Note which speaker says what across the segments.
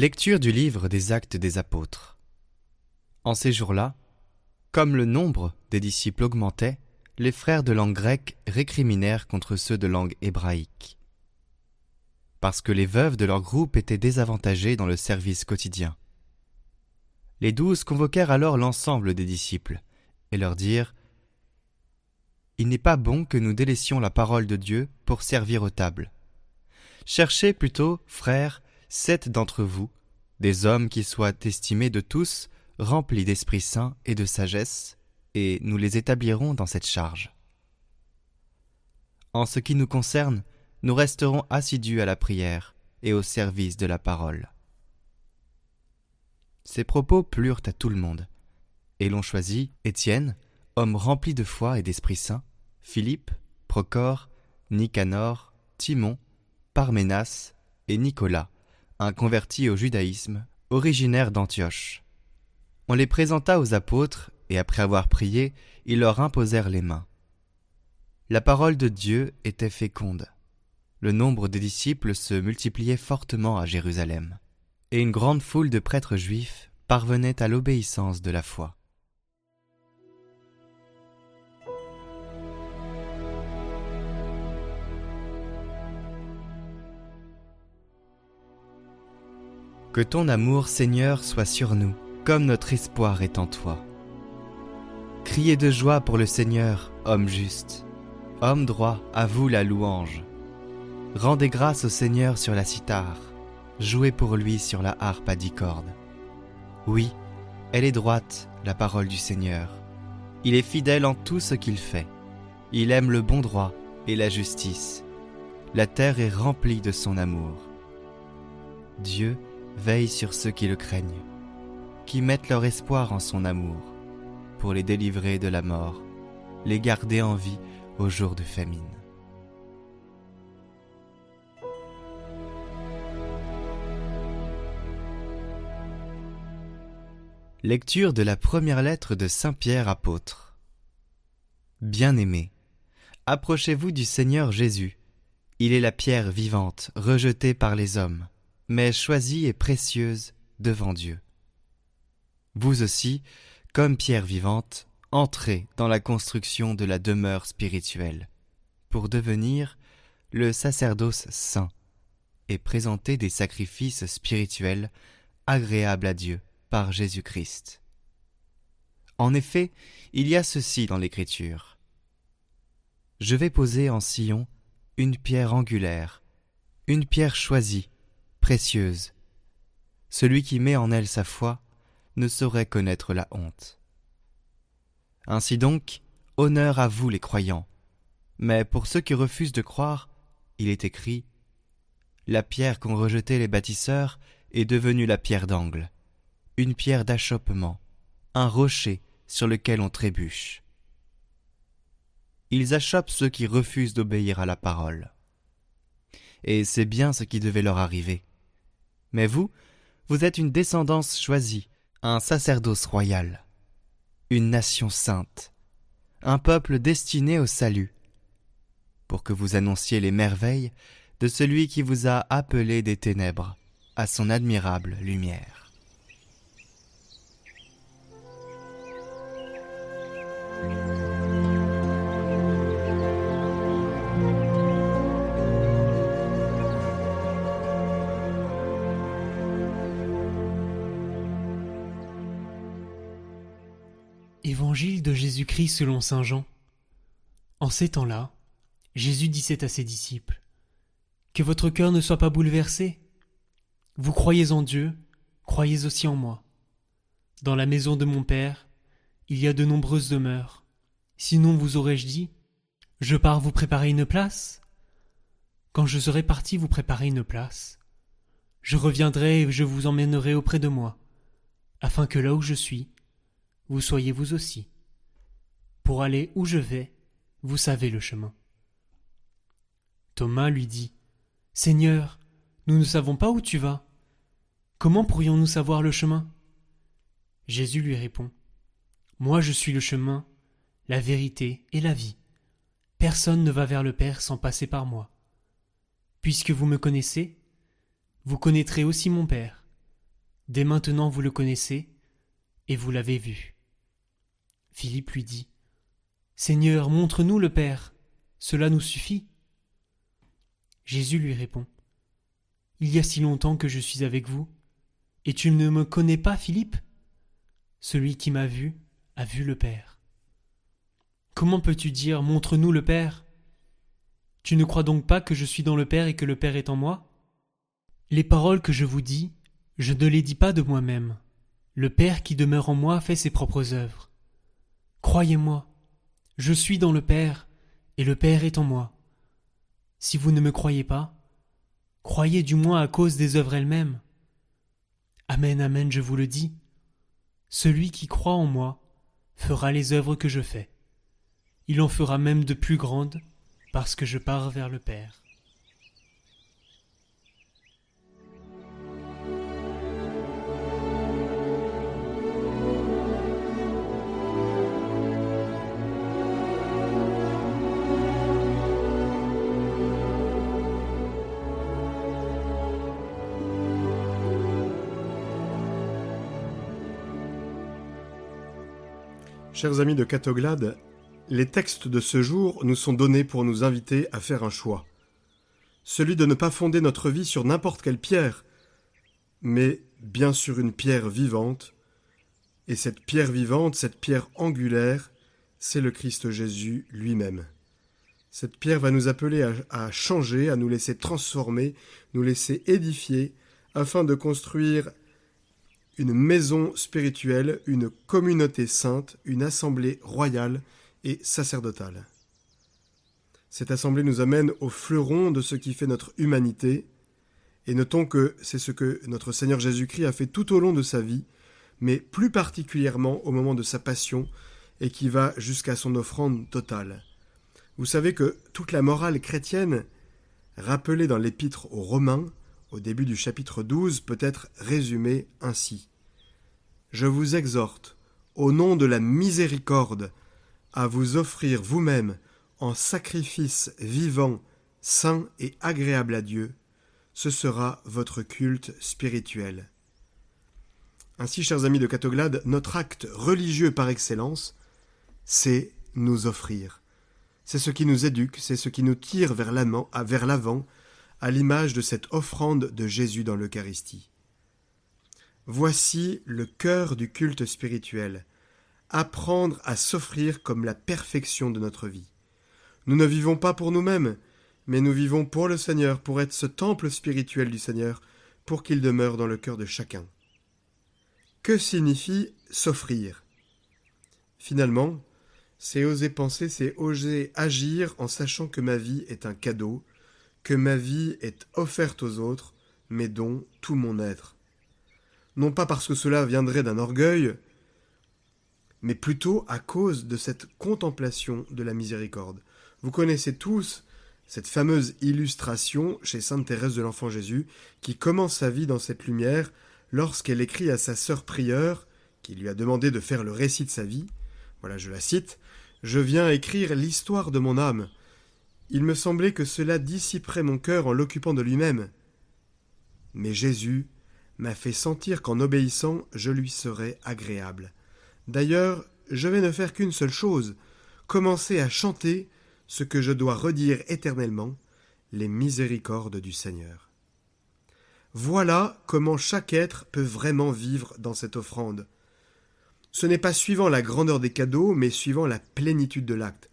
Speaker 1: Lecture du livre des actes des apôtres. En ces jours-là, comme le nombre des disciples augmentait, les frères de langue grecque récriminèrent contre ceux de langue hébraïque. Parce que les veuves de leur groupe étaient désavantagées dans le service quotidien. Les douze convoquèrent alors l'ensemble des disciples, et leur dirent Il n'est pas bon que nous délaissions la parole de Dieu pour servir aux tables. Cherchez plutôt, frères, sept d'entre vous, des hommes qui soient estimés de tous, remplis d'Esprit Saint et de sagesse, et nous les établirons dans cette charge. En ce qui nous concerne, nous resterons assidus à la prière et au service de la parole. Ces propos plurent à tout le monde, et l'on choisit Étienne, homme rempli de foi et d'Esprit Saint, Philippe, Procor, Nicanor, Timon, Parménas et Nicolas, un converti au judaïsme, originaire d'Antioche. On les présenta aux apôtres, et après avoir prié, ils leur imposèrent les mains. La parole de Dieu était féconde. Le nombre des disciples se multipliait fortement à Jérusalem, et une grande foule de prêtres juifs parvenait à l'obéissance de la foi. Que ton amour, Seigneur, soit sur nous, comme notre espoir est en toi. Criez de joie pour le Seigneur, homme juste. Homme droit, à vous la louange. Rendez grâce au Seigneur sur la cithare, jouez pour lui sur la harpe à dix cordes. Oui, elle est droite, la parole du Seigneur. Il est fidèle en tout ce qu'il fait. Il aime le bon droit et la justice. La terre est remplie de son amour. Dieu veille sur ceux qui le craignent, qui mettent leur espoir en son amour, pour les délivrer de la mort, les garder en vie au jour de famine. Lecture de la première lettre de Saint Pierre apôtre. Bien-aimés, approchez-vous du Seigneur Jésus. Il est la pierre vivante, rejetée par les hommes mais choisie et précieuse devant Dieu. Vous aussi, comme pierre vivante, entrez dans la construction de la demeure spirituelle, pour devenir le sacerdoce saint et présenter des sacrifices spirituels agréables à Dieu par Jésus-Christ. En effet, il y a ceci dans l'Écriture. Je vais poser en Sion une pierre angulaire, une pierre choisie, Celui qui met en elle sa foi ne saurait connaître la honte. Ainsi donc, honneur à vous les croyants. Mais pour ceux qui refusent de croire, il est écrit La pierre qu'ont rejetée les bâtisseurs est devenue la pierre d'angle, une pierre d'achoppement, un rocher sur lequel on trébuche. Ils achoppent ceux qui refusent d'obéir à la parole. Et c'est bien ce qui devait leur arriver. Mais vous, vous êtes une descendance choisie, un sacerdoce royal, une nation sainte, un peuple destiné au salut, pour que vous annonciez les merveilles de celui qui vous a appelé des ténèbres à son admirable lumière.
Speaker 2: Évangile de Jésus-Christ selon Saint Jean. En ces temps-là, Jésus disait à ses disciples Que votre cœur ne soit pas bouleversé. Vous croyez en Dieu, croyez aussi en moi. Dans la maison de mon Père, il y a de nombreuses demeures. Sinon vous aurais-je dit Je pars vous préparer une place Quand je serai parti vous préparer une place, je reviendrai et je vous emmènerai auprès de moi, afin que là où je suis, vous soyez vous aussi. Pour aller où je vais, vous savez le chemin. Thomas lui dit Seigneur, nous ne savons pas où tu vas. Comment pourrions-nous savoir le chemin? Jésus lui répond Moi je suis le chemin, la vérité et la vie. Personne ne va vers le Père sans passer par moi. Puisque vous me connaissez, vous connaîtrez aussi mon Père. Dès maintenant vous le connaissez, et vous l'avez vu. Philippe lui dit. Seigneur, montre-nous le Père, cela nous suffit. Jésus lui répond. Il y a si longtemps que je suis avec vous, et tu ne me connais pas, Philippe Celui qui m'a vu a vu le Père. Comment peux-tu dire Montre-nous le Père? Tu ne crois donc pas que je suis dans le Père et que le Père est en moi? Les paroles que je vous dis, je ne les dis pas de moi-même. Le Père qui demeure en moi fait ses propres œuvres. Croyez-moi, je suis dans le Père, et le Père est en moi. Si vous ne me croyez pas, croyez du moins à cause des œuvres elles-mêmes. Amen, amen, je vous le dis. Celui qui croit en moi fera les œuvres que je fais. Il en fera même de plus grandes, parce que je pars vers le Père.
Speaker 3: Chers amis de Catoglade, les textes de ce jour nous sont donnés pour nous inviter à faire un choix. Celui de ne pas fonder notre vie sur n'importe quelle pierre, mais bien sur une pierre vivante. Et cette pierre vivante, cette pierre angulaire, c'est le Christ Jésus lui-même. Cette pierre va nous appeler à, à, changer, à nous laisser transformer, nous laisser édifier, afin de construire une maison spirituelle, une communauté sainte, une assemblée royale et sacerdotale. Cette assemblée nous amène au fleuron de ce qui fait notre humanité, et notons que c'est ce que notre Seigneur Jésus-Christ a fait tout au long de sa vie, mais plus particulièrement au moment de sa passion, et qui va jusqu'à son offrande totale. Vous savez que toute la morale chrétienne, rappelée dans l'épître aux Romains, au début du chapitre 12 peut être résumé ainsi. Je vous exhorte, au nom de la miséricorde, à vous offrir vous-même en sacrifice vivant, saint et agréable à Dieu. Ce sera votre culte spirituel. Ainsi, chers amis de Catoglade, notre acte religieux par excellence, c'est nous offrir. C'est ce qui nous éduque, c'est ce qui nous tire vers l'avant, à l'image de cette offrande de Jésus dans l'Eucharistie. Voici le cœur du culte spirituel, apprendre à s'offrir comme la perfection de notre vie. Nous ne vivons pas pour nous-mêmes, mais nous vivons pour le Seigneur, pour être ce temple spirituel du Seigneur, pour qu'il demeure dans le cœur de chacun. Que signifie s'offrir? Finalement, c'est oser penser, c'est oser agir en sachant que ma vie est un cadeau, que ma vie est offerte aux autres, mais dont tout mon être. Non pas parce que cela viendrait d'un orgueil, mais plutôt à cause de cette contemplation de la miséricorde. Vous connaissez tous cette fameuse illustration chez Sainte Thérèse de l'Enfant Jésus, qui commence sa vie dans cette lumière lorsqu'elle écrit à sa sœur prieure, qui lui a demandé de faire le récit de sa vie. Voilà, je la cite. Je viens écrire l'histoire de mon âme. Il me semblait que cela dissiperait mon cœur en l'occupant de lui-même. Mais Jésus m'a fait sentir qu'en obéissant je lui serais agréable. D'ailleurs, je vais ne faire qu'une seule chose, commencer à chanter ce que je dois redire éternellement, les miséricordes du Seigneur. Voilà comment chaque être peut vraiment vivre dans cette offrande. Ce n'est pas suivant la grandeur des cadeaux, mais suivant la plénitude de l'acte.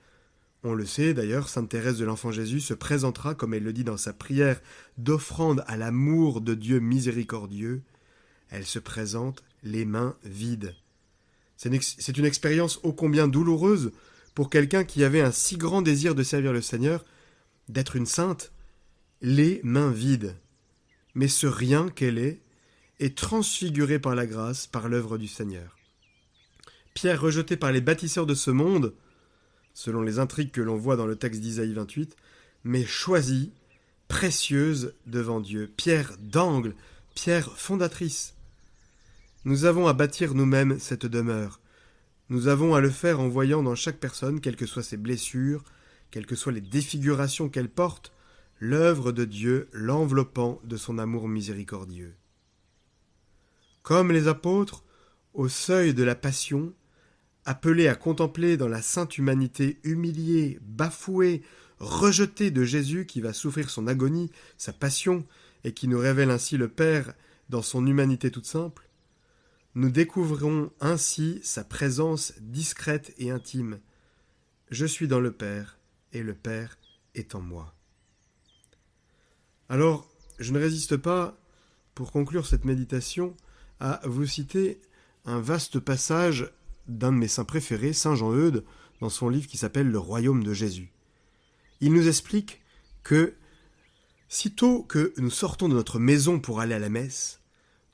Speaker 3: On le sait d'ailleurs, Sainte Thérèse de l'Enfant Jésus se présentera, comme elle le dit dans sa prière d'offrande à l'amour de Dieu miséricordieux, elle se présente les mains vides. C'est une expérience ô combien douloureuse pour quelqu'un qui avait un si grand désir de servir le Seigneur, d'être une sainte, les mains vides. Mais ce rien qu'elle est est transfiguré par la grâce, par l'œuvre du Seigneur. Pierre rejeté par les bâtisseurs de ce monde, selon les intrigues que l'on voit dans le texte d'Isaïe 28, mais choisie, précieuse devant Dieu, pierre d'angle, pierre fondatrice. Nous avons à bâtir nous-mêmes cette demeure. Nous avons à le faire en voyant dans chaque personne, quelles que soient ses blessures, quelles que soient les défigurations qu'elle porte, l'œuvre de Dieu l'enveloppant de son amour miséricordieux. comme les apôtres, au seuil de la passion, appelés à contempler dans la sainte humanité humiliée, bafouée, rejetée de Jésus qui va souffrir son agonie, sa passion, et qui nous révèle ainsi le Père dans son humanité toute simple, nous découvrons ainsi sa présence discrète et intime. Je suis dans le Père, et le Père est en moi. Alors, je ne résiste pas, pour conclure cette méditation, à vous citer un vaste passage d'un de mes saints préférés, Saint Jean-Eudes, dans son livre qui s'appelle Le Royaume de Jésus. Il nous explique que, sitôt que nous sortons de notre maison pour aller à la messe,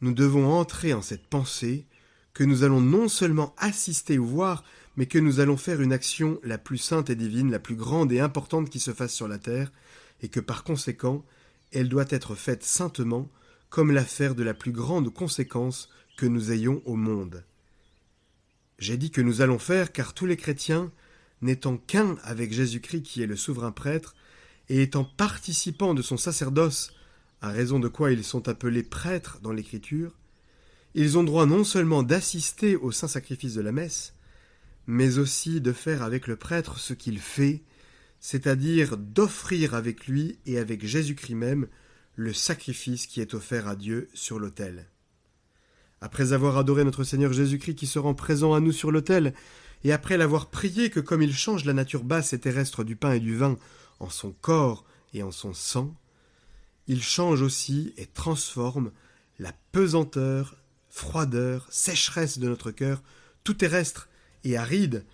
Speaker 3: nous devons entrer en cette pensée que nous allons non seulement assister ou voir, mais que nous allons faire une action la plus sainte et divine, la plus grande et importante qui se fasse sur la terre, et que par conséquent, elle doit être faite saintement, comme l'affaire de la plus grande conséquence que nous ayons au monde. J'ai dit que nous allons faire, car tous les chrétiens, n'étant qu'un avec Jésus-Christ qui est le souverain prêtre, et étant participants de son sacerdoce, à raison de quoi ils sont appelés prêtres dans l'Écriture, ils ont droit non seulement d'assister au saint sacrifice de la messe, mais aussi de faire avec le prêtre ce qu'il fait, c'est-à-dire d'offrir avec lui et avec Jésus-Christ même le sacrifice qui est offert à Dieu sur l'autel. Après avoir adoré notre Seigneur Jésus-Christ qui se rend présent à nous sur l'autel, et après l'avoir prié que comme il change la nature basse et terrestre du pain et du vin en son corps et en son sang, il change aussi et transforme la pesanteur, froideur, sécheresse de notre cœur, tout terrestre et aride,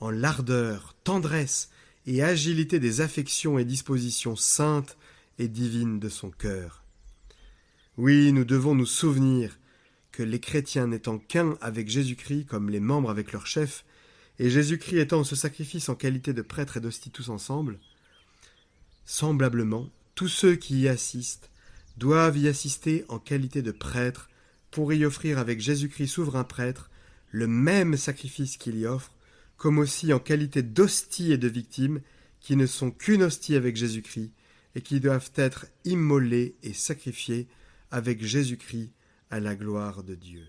Speaker 3: en l'ardeur, tendresse et agilité des affections et dispositions saintes et divines de son cœur. Oui, nous devons nous souvenir que les chrétiens n'étant qu'un avec Jésus-Christ comme les membres avec leur chef, et Jésus-Christ étant ce sacrifice en qualité de prêtre et d'hostie tous ensemble, semblablement, tous ceux qui y assistent doivent y assister en qualité de prêtre pour y offrir avec Jésus-Christ souverain prêtre le même sacrifice qu'il y offre, comme aussi en qualité d'hostie et de victime, qui ne sont qu'une hostie avec Jésus-Christ, et qui doivent être immolés et sacrifiés avec Jésus-Christ à la gloire de Dieu.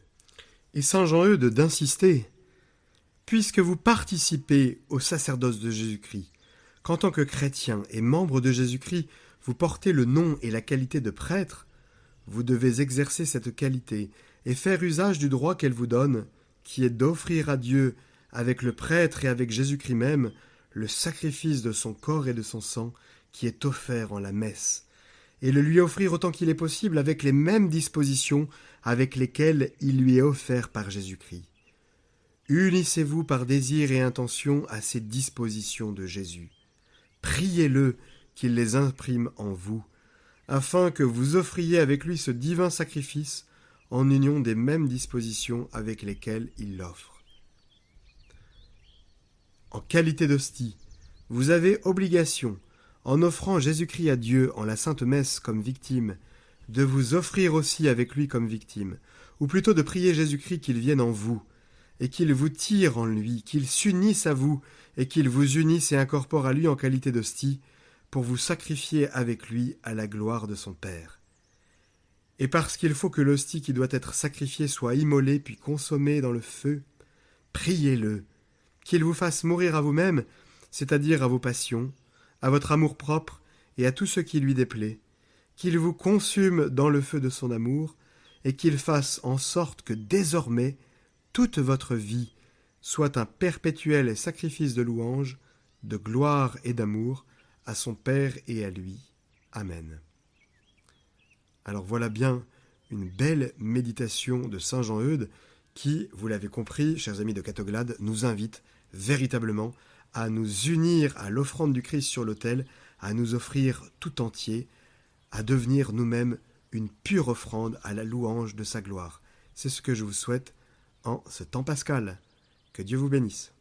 Speaker 3: Et Saint Jean-Eudes d'insister, puisque vous participez au sacerdoce de Jésus-Christ, qu'en tant que chrétien et membre de Jésus-Christ, vous portez le nom et la qualité de prêtre, vous devez exercer cette qualité et faire usage du droit qu'elle vous donne, qui est d'offrir à Dieu, avec le prêtre et avec Jésus-Christ même, le sacrifice de son corps et de son sang qui est offert en la messe, et le lui offrir autant qu'il est possible avec les mêmes dispositions avec lesquelles il lui est offert par Jésus-Christ. Unissez-vous par désir et intention à ces dispositions de Jésus. Priez-le qu'il les imprime en vous, afin que vous offriez avec lui ce divin sacrifice en union des mêmes dispositions avec lesquelles il l'offre. En qualité d'hostie, vous avez obligation, en offrant Jésus-Christ à Dieu en la Sainte Messe comme victime, de vous offrir aussi avec lui comme victime, ou plutôt de prier Jésus-Christ qu'il vienne en vous, et qu'il vous tire en lui, qu'il s'unisse à vous, et qu'il vous unisse et incorpore à lui en qualité d'hostie, pour vous sacrifier avec lui à la gloire de son Père. Et parce qu'il faut que l'hostie qui doit être sacrifiée soit immolée puis consommée dans le feu, priez-le, qu'il vous fasse mourir à vous-même, c'est-à-dire à vos passions, à votre amour-propre et à tout ce qui lui déplaît, qu'il vous consume dans le feu de son amour, et qu'il fasse en sorte que désormais toute votre vie soit un perpétuel sacrifice de louange, de gloire et d'amour, à son Père et à lui. Amen. Alors voilà bien une belle méditation de Saint Jean-Eudes qui, vous l'avez compris, chers amis de Catoglade, nous invite véritablement à nous unir à l'offrande du Christ sur l'autel, à nous offrir tout entier, à devenir nous-mêmes une pure offrande à la louange de sa gloire. C'est ce que je vous souhaite en ce temps pascal. Que Dieu vous bénisse.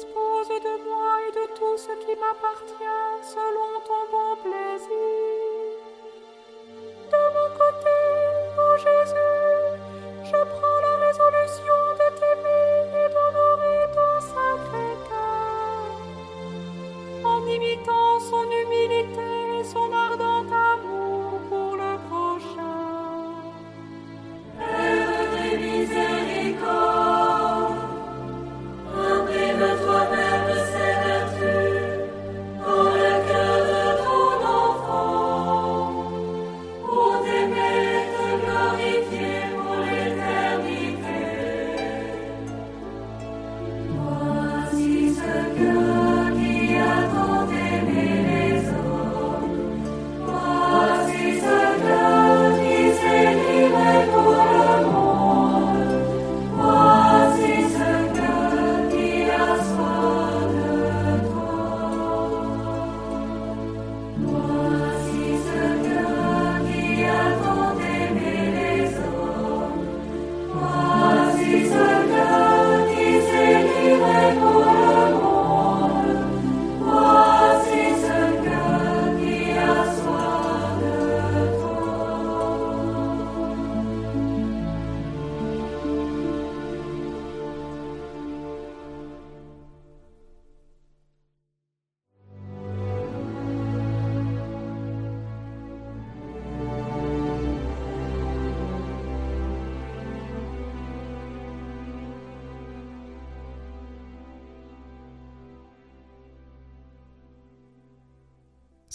Speaker 4: Dispose de moi et de tout ce qui m'appartient
Speaker 5: selon ton bon plaisir. De mon côté, ô Jésus, je prends la résolution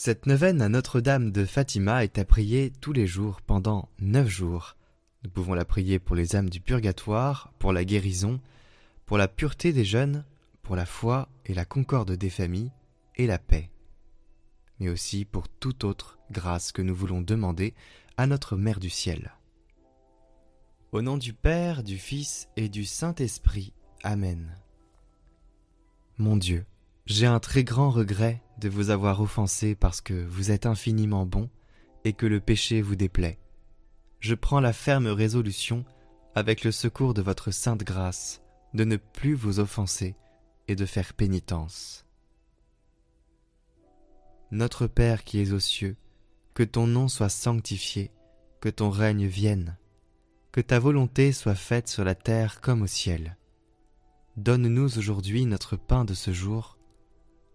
Speaker 1: Cette neuvaine à Notre-Dame de Fatima est à prier tous les jours pendant neuf jours. Nous pouvons la prier pour les âmes du purgatoire, pour la guérison, pour la pureté des jeunes, pour la foi et la concorde des familles et la paix, mais aussi pour toute autre grâce que nous voulons demander à notre Mère du ciel. Au nom du Père, du Fils et du Saint-Esprit. Amen. Mon Dieu, j'ai un très grand regret de vous avoir offensé parce que vous êtes infiniment bon et que le péché vous déplaît. Je prends la ferme résolution, avec le secours de votre sainte grâce, de ne plus vous offenser et de faire pénitence. Notre Père qui es aux cieux, que ton nom soit sanctifié, que ton règne vienne, que ta volonté soit faite sur la terre comme au ciel. Donne-nous aujourd'hui notre pain de ce jour,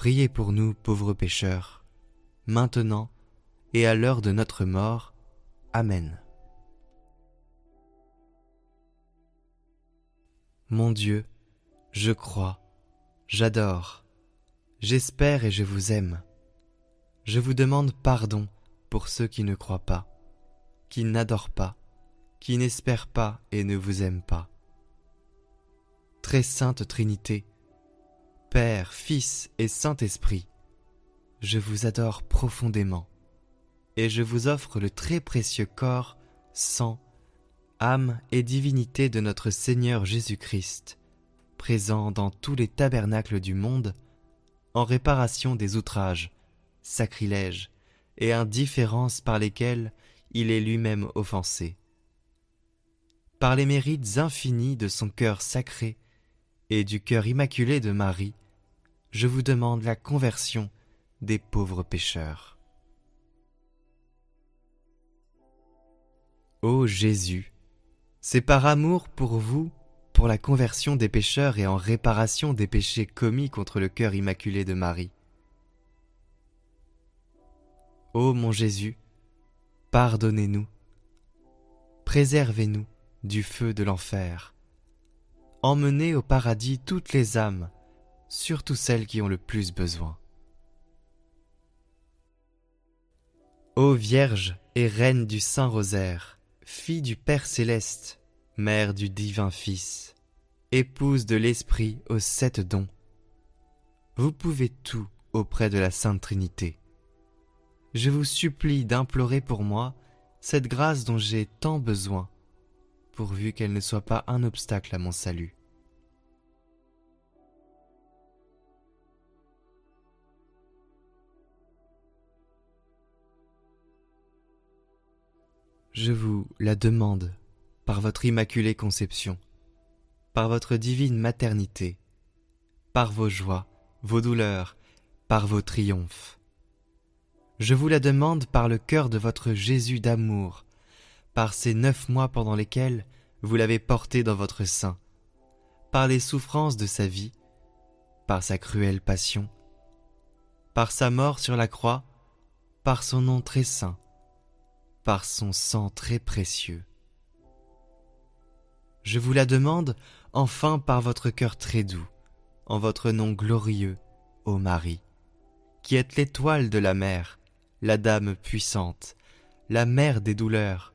Speaker 1: Priez pour nous pauvres pécheurs, maintenant et à l'heure de notre mort. Amen. Mon Dieu, je crois, j'adore, j'espère et je vous aime. Je vous demande pardon pour ceux qui ne croient pas, qui n'adorent pas, qui n'espèrent pas et ne vous aiment pas. Très sainte Trinité, Père, Fils et Saint-Esprit, je vous adore profondément. et je vous offre le très précieux corps, sang, âme et divinité de notre Seigneur Jésus-Christ, présent dans tous les tabernacles du monde, en réparation des outrages, sacrilèges et indifférences par lesquels il est lui-même offensé. Par les mérites infinis de son cœur sacré et du cœur immaculé de Marie, je vous demande la conversion des pauvres pécheurs. Ô Jésus, c'est par amour pour vous, pour la conversion des pécheurs et en réparation des péchés commis contre le cœur immaculé de Marie. Ô mon Jésus, pardonnez-nous, préservez-nous du feu de l'enfer, emmenez au paradis toutes les âmes, surtout celles qui ont le plus besoin. Ô Vierge et Reine du Saint Rosaire, fille du Père céleste, mère du divin Fils, épouse de l'Esprit aux sept dons, vous pouvez tout auprès de la Sainte Trinité. Je vous supplie d'implorer pour moi cette grâce dont j'ai tant besoin, pourvu qu'elle ne soit pas un obstacle à mon salut. Je vous la demande par votre immaculée conception, par votre divine maternité, par vos joies, vos douleurs, par vos triomphes. Je vous la demande par le cœur de votre Jésus d'amour, par ces neuf mois pendant lesquels vous l'avez porté dans votre sein, par les souffrances de sa vie, par sa cruelle passion, par sa mort sur la croix, par son nom très saint, par son sang très précieux. Je vous la demande enfin par votre cœur très doux, en votre nom glorieux, ô Marie, qui êtes l'étoile de la mer, la dame puissante, la mère des douleurs,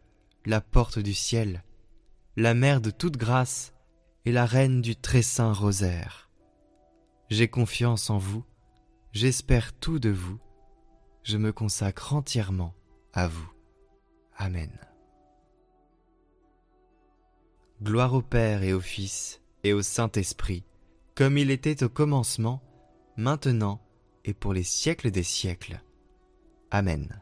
Speaker 1: la porte du ciel, la mère de toute grâce et la reine du très saint rosaire. J'ai confiance en vous, j'espère tout de vous, je me consacre entièrement à vous. Amen. Gloire au Père et au Fils et au Saint-Esprit, comme il était au commencement, maintenant et pour les siècles des siècles. Amen.